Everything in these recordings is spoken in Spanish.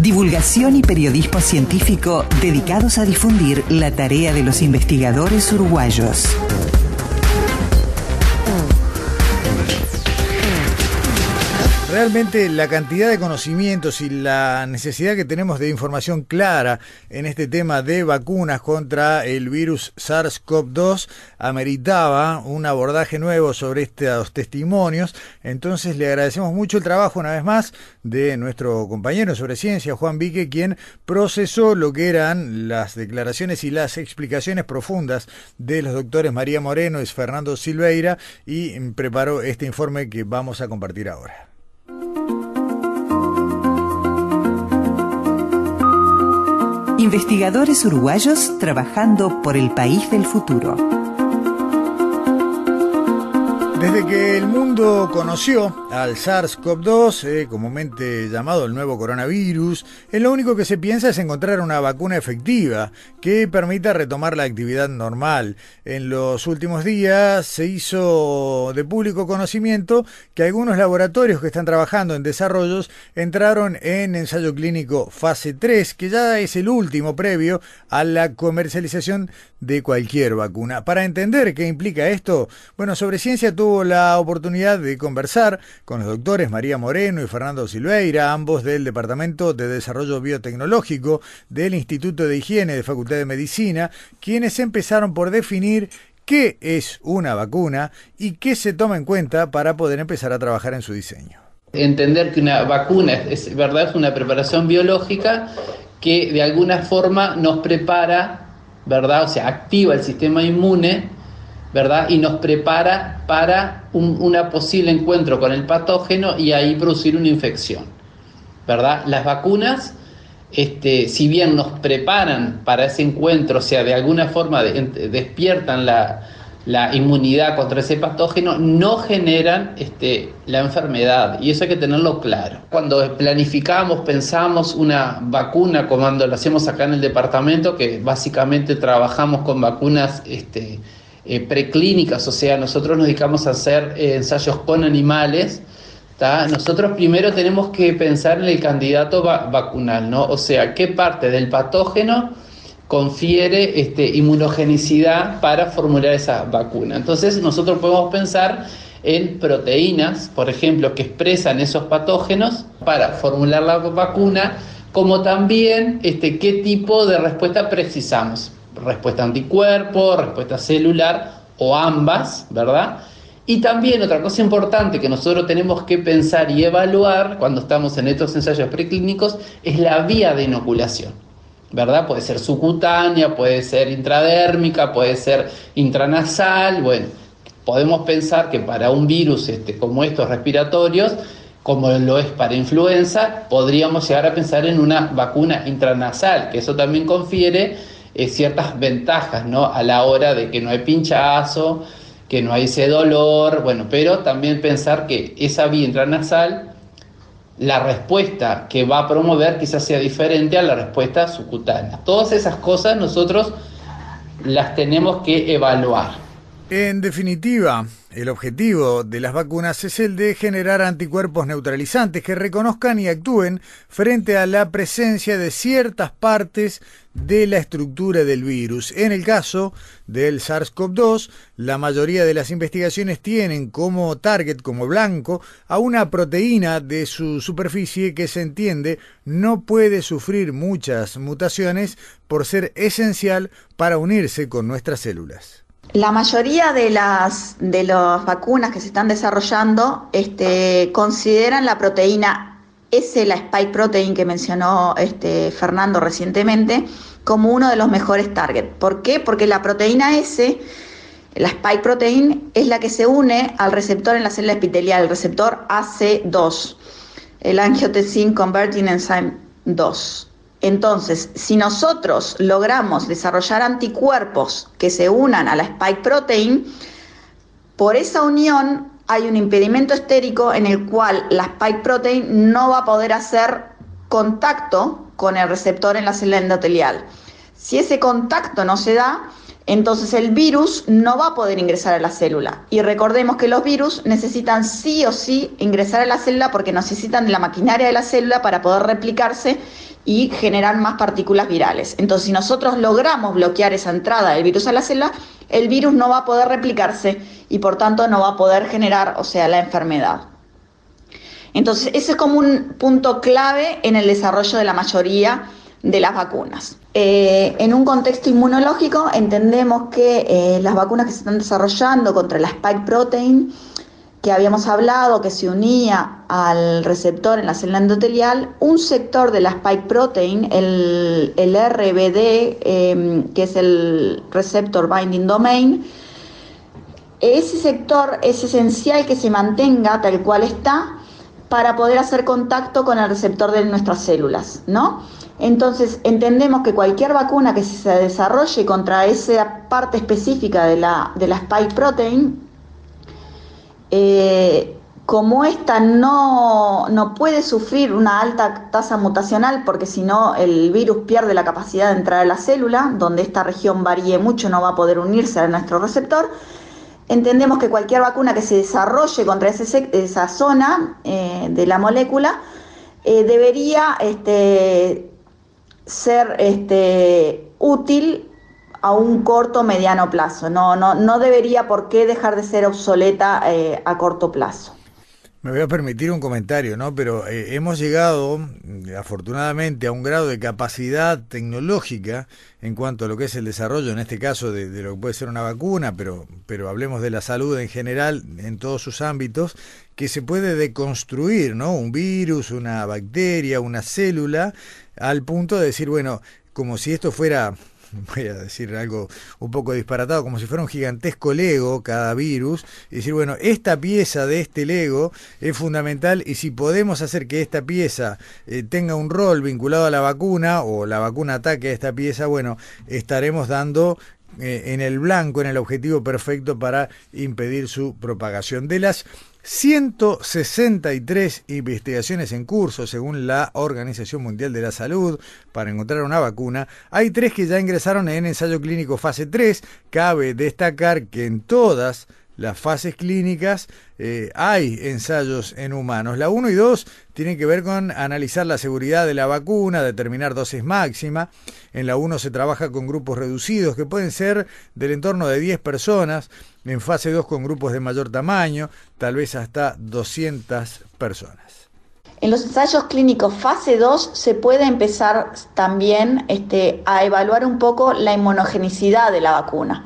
Divulgación y periodismo científico dedicados a difundir la tarea de los investigadores uruguayos. Realmente la cantidad de conocimientos y la necesidad que tenemos de información clara en este tema de vacunas contra el virus SARS-CoV-2 ameritaba un abordaje nuevo sobre estos testimonios. Entonces le agradecemos mucho el trabajo una vez más de nuestro compañero sobre ciencia, Juan Vique, quien procesó lo que eran las declaraciones y las explicaciones profundas de los doctores María Moreno y Fernando Silveira y preparó este informe que vamos a compartir ahora. Investigadores uruguayos trabajando por el país del futuro. Desde que el mundo conoció al SARS-CoV-2, eh, comúnmente llamado el nuevo coronavirus, lo único que se piensa es encontrar una vacuna efectiva que permita retomar la actividad normal. En los últimos días se hizo de público conocimiento que algunos laboratorios que están trabajando en desarrollos entraron en ensayo clínico fase 3, que ya es el último previo a la comercialización de cualquier vacuna. Para entender qué implica esto, bueno, sobre ciencia tuvo la oportunidad de conversar con los doctores María Moreno y Fernando Silveira, ambos del Departamento de Desarrollo Biotecnológico del Instituto de Higiene de Facultad de Medicina, quienes empezaron por definir qué es una vacuna y qué se toma en cuenta para poder empezar a trabajar en su diseño. Entender que una vacuna es, verdad es una preparación biológica que de alguna forma nos prepara, ¿verdad? O sea, activa el sistema inmune ¿verdad? Y nos prepara para un una posible encuentro con el patógeno y ahí producir una infección, ¿verdad? Las vacunas, este, si bien nos preparan para ese encuentro, o sea, de alguna forma despiertan la, la, inmunidad contra ese patógeno, no generan este, la enfermedad y eso hay que tenerlo claro. Cuando planificamos, pensamos una vacuna, como lo hacemos acá en el departamento, que básicamente trabajamos con vacunas, este, eh, preclínicas, o sea, nosotros nos dedicamos a hacer eh, ensayos con animales, nosotros primero tenemos que pensar en el candidato vacunal, ¿no? O sea, qué parte del patógeno confiere este, inmunogenicidad para formular esa vacuna. Entonces nosotros podemos pensar en proteínas, por ejemplo, que expresan esos patógenos para formular la vacuna, como también este, qué tipo de respuesta precisamos respuesta anticuerpo, respuesta celular o ambas, ¿verdad? Y también otra cosa importante que nosotros tenemos que pensar y evaluar cuando estamos en estos ensayos preclínicos es la vía de inoculación. ¿verdad? Puede ser subcutánea, puede ser intradérmica, puede ser intranasal, bueno, podemos pensar que para un virus este, como estos respiratorios, como lo es para influenza, podríamos llegar a pensar en una vacuna intranasal, que eso también confiere eh, ciertas ventajas, ¿no? A la hora de que no hay pinchazo, que no hay ese dolor, bueno, pero también pensar que esa vía intranasal, la respuesta que va a promover quizás sea diferente a la respuesta subcutánea. Todas esas cosas nosotros las tenemos que evaluar. En definitiva, el objetivo de las vacunas es el de generar anticuerpos neutralizantes que reconozcan y actúen frente a la presencia de ciertas partes de la estructura del virus. En el caso del SARS-CoV-2, la mayoría de las investigaciones tienen como target, como blanco, a una proteína de su superficie que se entiende no puede sufrir muchas mutaciones por ser esencial para unirse con nuestras células. La mayoría de las, de las vacunas que se están desarrollando este, consideran la proteína S, la spike protein que mencionó este, Fernando recientemente, como uno de los mejores targets. ¿Por qué? Porque la proteína S, la spike protein, es la que se une al receptor en la célula epitelial, el receptor AC2, el angiotensin converting enzyme 2. Entonces, si nosotros logramos desarrollar anticuerpos que se unan a la spike protein, por esa unión hay un impedimento estérico en el cual la spike protein no va a poder hacer contacto con el receptor en la célula endotelial. Si ese contacto no se da, entonces el virus no va a poder ingresar a la célula. Y recordemos que los virus necesitan sí o sí ingresar a la célula porque necesitan de la maquinaria de la célula para poder replicarse y generar más partículas virales. Entonces, si nosotros logramos bloquear esa entrada del virus a la célula, el virus no va a poder replicarse y por tanto no va a poder generar, o sea, la enfermedad. Entonces, ese es como un punto clave en el desarrollo de la mayoría de las vacunas. Eh, en un contexto inmunológico entendemos que eh, las vacunas que se están desarrollando contra la spike protein, que habíamos hablado, que se unía al receptor en la célula endotelial, un sector de la spike protein, el, RBD, em, que es el receptor binding domain, ese sector es esencial que se mantenga tal cual está para poder hacer contacto con el receptor de nuestras células, ¿no? Entonces, entendemos que cualquier vacuna que se desarrolle contra esa parte específica de la, de la spike protein, eh, como esta no, no, puede sufrir una alta tasa mutacional, porque si no el virus pierde la capacidad de entrar a la célula, donde esta región varíe mucho, no va a poder unirse a nuestro receptor, entendemos que cualquier vacuna que se desarrolle contra esa zona eh, de la molécula eh, debería este, ser este, útil a un corto o mediano plazo. No, no, no debería por qué dejar de ser obsoleta eh, a corto plazo. Me voy a permitir un comentario, ¿no? Pero eh, hemos llegado, afortunadamente, a un grado de capacidad tecnológica en cuanto a lo que es el desarrollo, en este caso, de, de, lo que puede ser una vacuna, pero, pero hablemos de la salud en general, en todos sus ámbitos, que se puede deconstruir, ¿no? Un virus, una bacteria, una célula, al punto de decir, bueno, como si esto fuera voy a decir algo un poco disparatado, como si fuera un gigantesco Lego cada virus, y decir, bueno, esta pieza de este Lego es fundamental y si podemos hacer que esta pieza eh, tenga un rol vinculado a la vacuna o la vacuna ataque a esta pieza, bueno, estaremos dando eh, en el blanco, en el objetivo perfecto para impedir su propagación. De las 163 investigaciones en curso, según la Organización Mundial de la Salud, para encontrar una vacuna. Hay tres que ya ingresaron en ensayo clínico fase 3. Cabe destacar que en todas las fases clínicas eh, hay ensayos en humanos. La 1 y 2 tienen que ver con analizar la seguridad de la vacuna, determinar dosis máxima. En la 1 se trabaja con grupos reducidos que pueden ser del entorno de 10 personas. En fase 2 con grupos de mayor tamaño, tal vez hasta 200 personas. En los ensayos clínicos fase 2 se puede empezar también este, a evaluar un poco la inmunogenicidad de la vacuna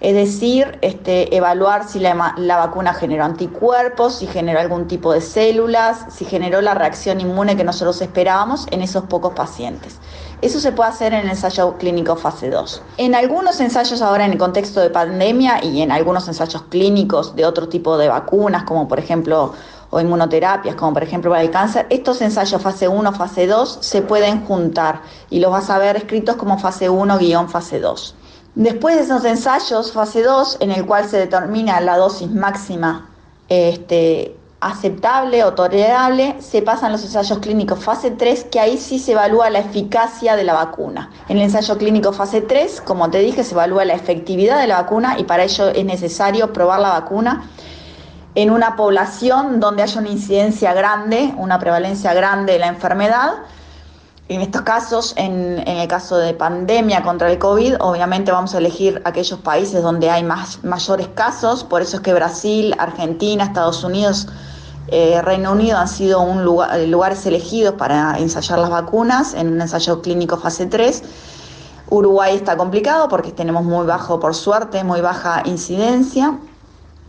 es decir, este, evaluar si la, vacuna generó anticuerpos, si generó algún tipo de células, si generó la reacción inmune que nosotros esperábamos en esos pocos pacientes. Eso se puede hacer en el ensayo clínico fase 2. En algunos ensayos ahora en el contexto de pandemia y en algunos ensayos clínicos de otro tipo de vacunas, como por ejemplo o inmunoterapias, como por ejemplo para el cáncer, estos ensayos fase 1, fase 2 se pueden juntar y los vas a ver escritos como fase 1-fase 2. Después de esos ensayos, fase 2, en el cual se determina la dosis máxima este, aceptable o tolerable, se pasan los ensayos clínicos fase 3, que ahí sí se evalúa la eficacia de la vacuna. En el ensayo clínico fase 3, como te dije, se evalúa la efectividad de la vacuna y para ello es necesario probar la vacuna en una población donde haya una incidencia grande, una prevalencia grande de la enfermedad en estos casos, en, el caso de pandemia contra el COVID, obviamente vamos a elegir aquellos países donde hay más, mayores casos, por eso es que Brasil, Argentina, Estados Unidos, eh, Reino Unido han sido un lugar, lugares elegidos para ensayar las vacunas en un ensayo clínico fase 3. Uruguay está complicado porque tenemos muy bajo, por suerte, muy baja incidencia.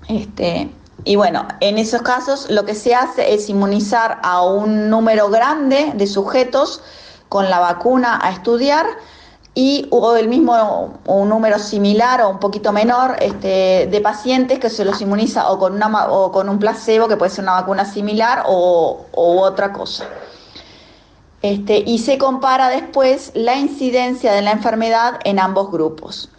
Este, y bueno, en esos casos lo que se hace es inmunizar a un número grande de sujetos con la vacuna a estudiar y hubo el mismo un número similar o un poquito menor este, de pacientes que se los inmuniza o con, una, o con un placebo, que puede ser una vacuna similar o, otra cosa. Este, y se compara después la incidencia de la enfermedad en ambos grupos.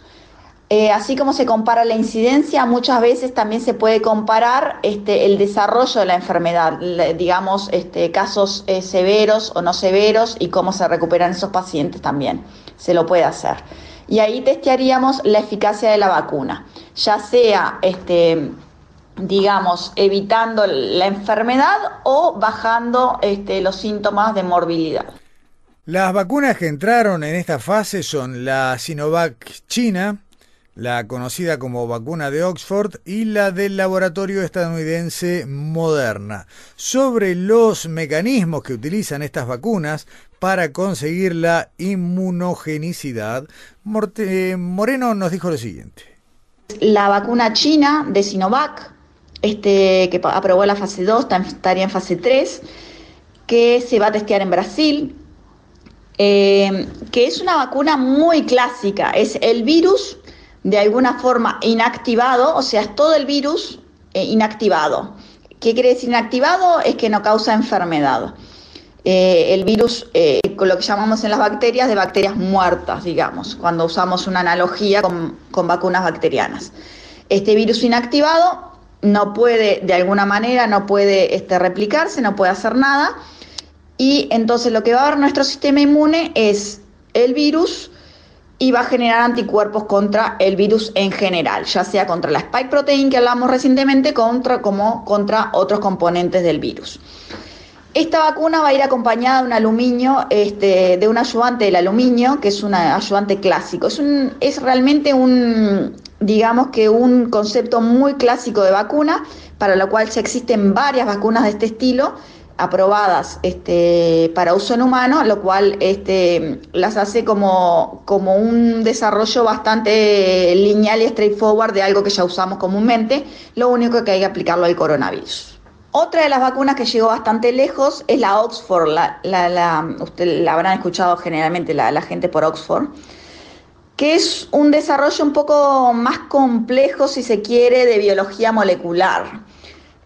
Eh, así como se compara la incidencia, muchas veces también se puede comparar este, el desarrollo de la enfermedad, digamos, este, casos eh, severos o no severos y cómo se recuperan esos pacientes también. Se lo puede hacer. Y ahí testearíamos la eficacia de la vacuna, ya sea, este, digamos, evitando la enfermedad o bajando los síntomas de morbilidad. Las vacunas que entraron en esta fase son la Sinovac China, la conocida como vacuna de Oxford y la del laboratorio estadounidense Moderna, sobre los mecanismos que utilizan estas vacunas para conseguir la inmunogenicidad. Moreno nos dijo lo siguiente. La vacuna china de Sinovac, este, que aprobó la fase 2, estaría en fase 3, que se va a testear en Brasil, eh, que es una vacuna muy clásica, es el virus de alguna forma inactivado, o sea, es todo el virus eh, inactivado. ¿Qué quiere decir inactivado? Es que no causa enfermedad. Eh, el virus, eh, con lo que llamamos en las bacterias, de bacterias muertas, digamos, cuando usamos una analogía con, vacunas bacterianas. Este virus inactivado no puede, de alguna manera, no puede este, replicarse, no puede hacer nada. Y entonces lo que va a ver nuestro sistema inmune es el virus y va a generar anticuerpos contra el virus en general, ya sea contra la spike protein que hablamos recientemente, contra, como contra otros componentes del virus. Esta vacuna va a ir acompañada de un aluminio, este, de un ayudante del aluminio, que es un ayudante clásico. Es, un, es realmente un, digamos que un concepto muy clásico de vacuna, para lo cual ya existen varias vacunas de este estilo, aprobadas este, para uso en humano, lo cual este, las hace como, un desarrollo bastante lineal y straightforward de algo que ya usamos comúnmente, lo único que hay que aplicarlo al coronavirus. Otra de las vacunas que llegó bastante lejos es la Oxford, la, usted la habrán escuchado generalmente la gente por Oxford, que es un desarrollo un poco más complejo, si se quiere, de biología molecular.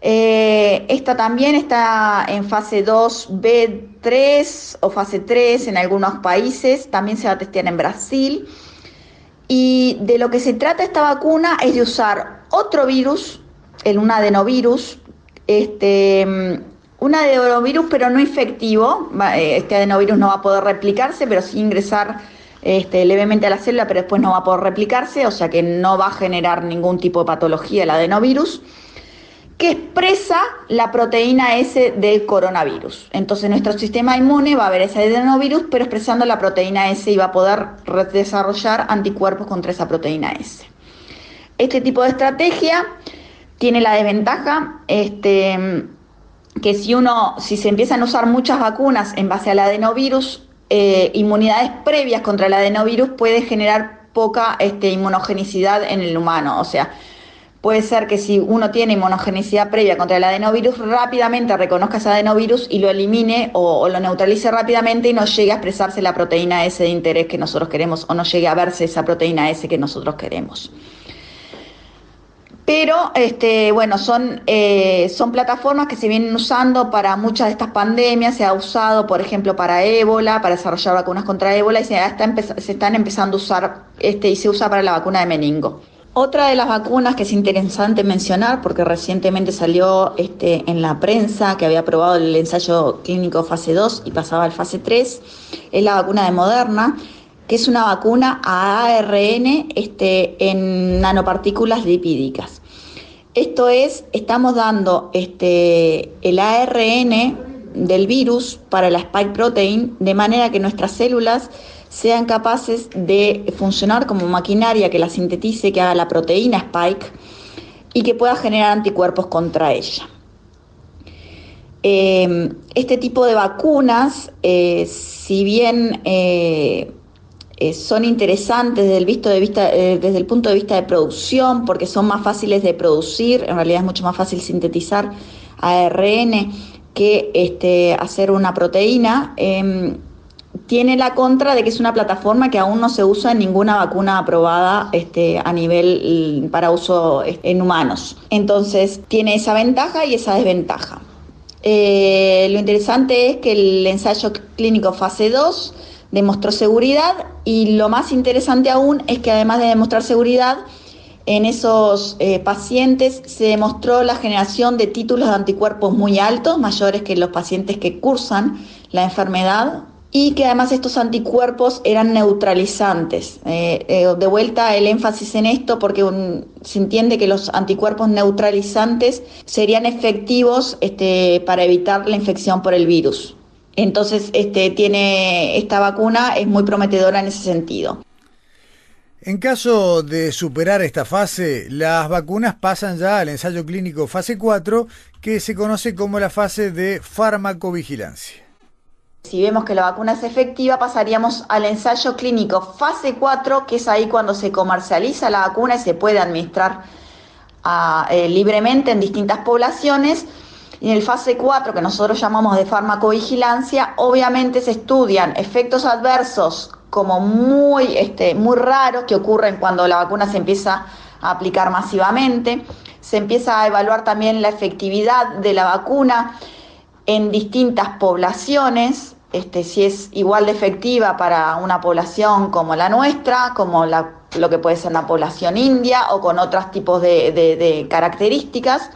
Eh, esta también está en fase 2B3 o fase 3 en algunos países, también se va a testear en Brasil. Y de lo que se trata esta vacuna es de usar otro virus, el un adenovirus, este, un adenovirus pero no infectivo, eh, este adenovirus no va a poder replicarse, pero sí ingresar este, levemente a la célula, pero después no va a poder replicarse, o sea que no va a generar ningún tipo de patología el adenovirus expresa la proteína S del coronavirus. Entonces nuestro sistema inmune va a ver ese adenovirus, pero expresando la proteína S y va a poder desarrollar anticuerpos contra esa proteína S. Este tipo de estrategia tiene la desventaja este, que si uno, si se empiezan a usar muchas vacunas en base al adenovirus, eh, inmunidades previas contra el adenovirus puede generar poca este, inmunogenicidad en el humano. O sea, puede ser que si uno tiene inmunogenicidad previa contra el adenovirus, rápidamente reconozca ese adenovirus y lo elimine o, lo neutralice rápidamente y no llegue a expresarse la proteína S de interés que nosotros queremos o no llegue a verse esa proteína S que nosotros queremos. Pero este, bueno, son, eh, son plataformas que se vienen usando para muchas de estas pandemias, se ha usado, por ejemplo, para ébola, para desarrollar vacunas contra ébola, y se, se están empezando a usar este, y se usa para la vacuna de meningo. Otra de las vacunas que es interesante mencionar, porque recientemente salió este, en la prensa que había aprobado el ensayo clínico fase 2 y pasaba al fase 3, es la vacuna de Moderna, que es una vacuna a ARN este, en nanopartículas lipídicas. Esto es, estamos dando este, el ARN del virus para la spike protein de manera que nuestras células sean capaces de funcionar como maquinaria que la sintetice, que haga la proteína spike y que pueda generar anticuerpos contra ella. Eh, este tipo de vacunas, eh, si bien eh, son interesantes desde el, punto de vista de producción, porque son más fáciles de producir, en realidad es mucho más fácil sintetizar ARN que este, hacer una proteína, tiene la contra de que es una plataforma que aún no se usa en ninguna vacuna aprobada este, a nivel mm, para uso este, en humanos. Entonces tiene esa ventaja y esa desventaja. Eh, lo interesante es que el ensayo clínico fase 2 demostró seguridad y lo más interesante aún es que además de demostrar seguridad, en esos eh, pacientes se demostró la generación de títulos de anticuerpos muy altos, mayores que los pacientes que cursan la enfermedad, y que además estos anticuerpos eran neutralizantes. Eh, eh, de vuelta el énfasis en esto porque se entiende que los anticuerpos neutralizantes serían efectivos este, para evitar la infección por el virus. Entonces, este, tiene, esta vacuna es muy prometedora en ese sentido. En caso de superar esta fase, las vacunas pasan ya al ensayo clínico fase 4, que se conoce como la fase de farmacovigilancia. Si vemos que la vacuna es efectiva, pasaríamos al ensayo clínico fase 4, que es ahí cuando se comercializa la vacuna y se puede administrar ah, eh, libremente en distintas poblaciones. Y en el fase 4, que nosotros llamamos de farmacovigilancia, obviamente se estudian efectos adversos como este, muy raros que ocurren cuando la vacuna se empieza a aplicar masivamente. Se empieza a evaluar también la efectividad de la vacuna en distintas poblaciones, este, si es igual de efectiva para una población como la nuestra, como lo que puede ser una población india o con otros tipos de, características.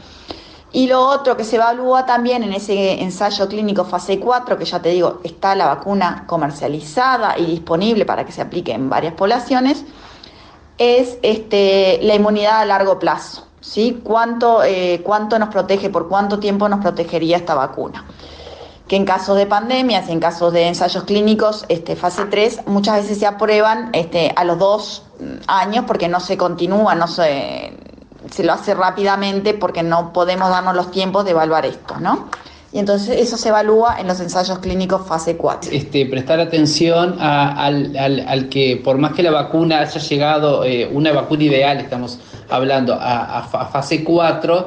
Y lo otro que se evalúa también en ese ensayo clínico fase 4, que ya te digo, está la vacuna comercializada y disponible para que se aplique en varias poblaciones, es este, la inmunidad a largo plazo. ¿sí? ¿Cuánto, eh, ¿Cuánto nos protege, por cuánto tiempo nos protegería esta vacuna? Que en casos de pandemias y en casos de ensayos clínicos, este, fase 3, muchas veces se aprueban este, a los dos años porque no se continúa, no se, se lo hace rápidamente porque no podemos darnos los tiempos de evaluar esto, ¿no? Y entonces eso se evalúa en los ensayos clínicos fase 4. Este, prestar atención al, al, que por más que la vacuna haya llegado, eh, una vacuna ideal, estamos hablando, a, a fase 4,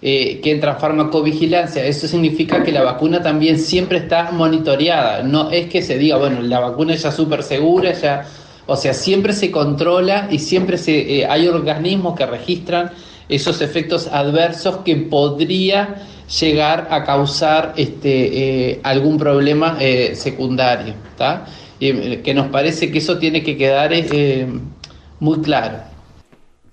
eh, que entra farmacovigilancia. Eso significa que la vacuna también siempre está monitoreada. No es que se diga, bueno, la vacuna ya súper segura, ya, o sea, siempre se controla y siempre se, eh, hay organismos que registran esos efectos adversos que podría llegar a causar este, eh, algún problema secundario. que nos parece que eso tiene que quedar muy claro.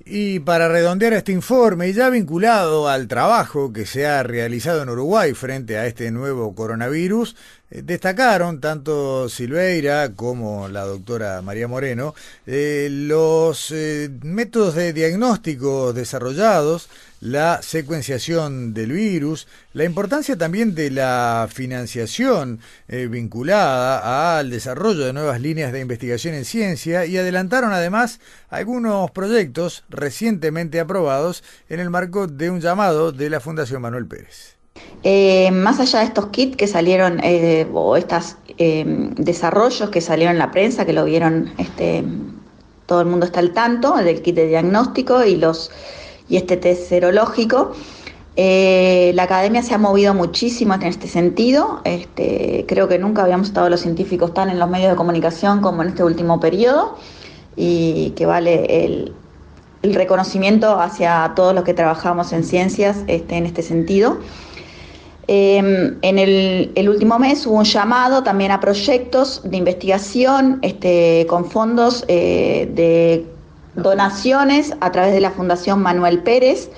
Y para redondear este informe, ya vinculado al trabajo que se ha realizado en Uruguay frente a este nuevo coronavirus, destacaron tanto Silveira como la doctora María Moreno eh, los eh, métodos de diagnóstico desarrollados, la secuenciación del virus, la importancia también de la financiación vinculada al desarrollo de nuevas líneas de investigación en ciencia y adelantaron además algunos proyectos recientemente aprobados en el marco de un llamado de la Fundación Manuel Pérez. Eh, más allá de estos kits que salieron, eh, o estos eh, desarrollos que salieron en la prensa, que lo vieron, este, todo el mundo está al tanto del kit de diagnóstico y, los, y este test serológico. la academia se ha movido muchísimo en este sentido. Este, creo que nunca habíamos estado los científicos tan en los medios de comunicación como en este último periodo y que vale el, reconocimiento hacia todos los que trabajamos en ciencias este, en este sentido. Em, en el, último mes hubo un llamado también a proyectos de investigación este, con fondos eh, de donaciones a través de la Fundación Manuel Pérez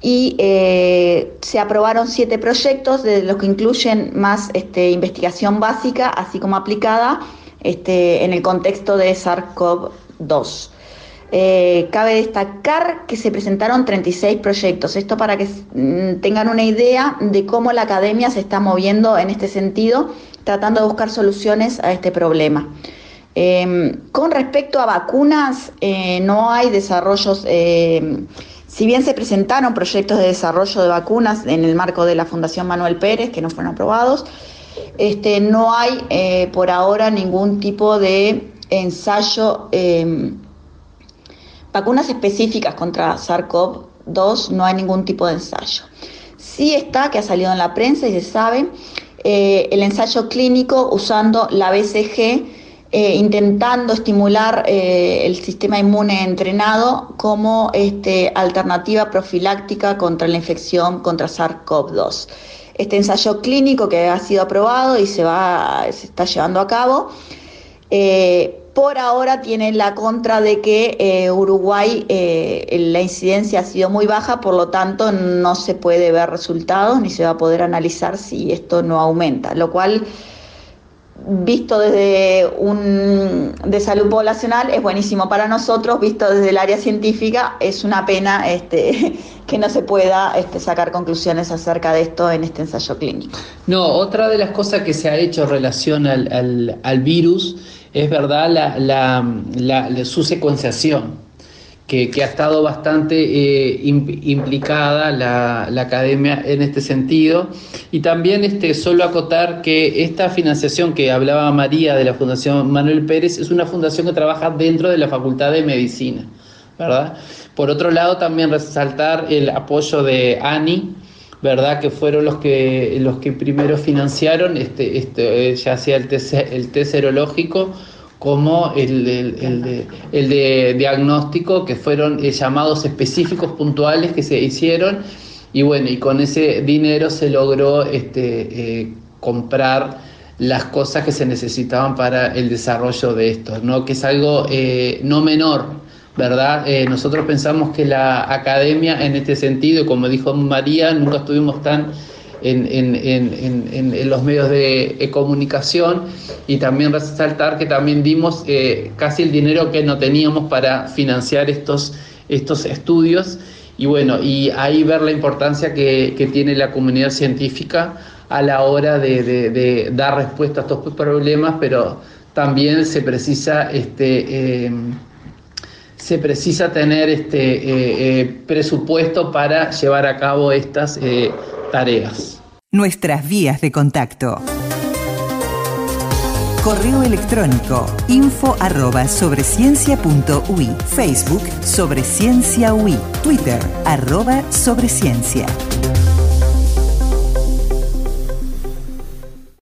y eh, se aprobaron siete proyectos, de los que incluyen más este, investigación básica, así como aplicada este, en el contexto de SARS-CoV-2. Eh, cabe destacar que se presentaron 36 proyectos. Esto para que mm, tengan una idea de cómo la academia se está moviendo en este sentido, tratando de buscar soluciones a este problema. Em, con respecto a vacunas, eh, no hay desarrollos, em, si bien se presentaron proyectos de desarrollo de vacunas en el marco de la Fundación Manuel Pérez, que no fueron aprobados, este, no hay eh, por ahora ningún tipo de ensayo em, Vacunas específicas contra SARS-CoV-2 no hay ningún tipo de ensayo. Sí está, que ha salido en la prensa y se sabe, eh, el ensayo clínico usando la BCG, eh, intentando estimular eh, el sistema inmune entrenado como este, alternativa profiláctica contra la infección contra SARS-CoV-2. este ensayo clínico que ha sido aprobado y se, va, se está llevando a cabo. Por ahora tiene la contra de que eh, Uruguay eh, la incidencia ha sido muy baja, por lo tanto no se puede ver resultados ni se va a poder analizar si esto no aumenta, lo cual visto desde un de salud poblacional es buenísimo para nosotros, visto desde el área científica es una pena este, que no se pueda este, sacar conclusiones acerca de esto en este ensayo clínico. No, otra de las cosas que se ha hecho en relación al, al virus es verdad la, su secuenciación, que, ha estado bastante eh, implicada la, academia en este sentido. Y también este, solo acotar que esta financiación que hablaba María de la Fundación Manuel Pérez es una fundación que trabaja dentro de la Facultad de Medicina. ¿verdad? Por otro lado, también resaltar el apoyo de ANI, ¿verdad? Que fueron los que, los que primero financiaron, este, este, eh, ya sea el test, el test serológico como el, de, el de diagnóstico, que fueron eh, llamados específicos puntuales que se hicieron, y bueno, y con ese dinero se logró este, eh, comprar las cosas que se necesitaban para el desarrollo de esto, ¿no? que es algo no menor, ¿verdad? Eh, nosotros pensamos que la academia en este sentido, como dijo María, nunca estuvimos tan en, en, los medios de comunicación y también resaltar que también dimos eh, casi el dinero que no teníamos para financiar estos, estos estudios y bueno, y ahí ver la importancia que, que tiene la comunidad científica a la hora de, de, dar respuesta a estos problemas, pero también se precisa este, eh, se precisa tener este eh, eh, presupuesto para llevar a cabo estas eh, tareas. Nuestras vías de contacto. Correo electrónico info arroba sobreciencia.ui Facebook sobre ciencia Twitter arroba sobreciencia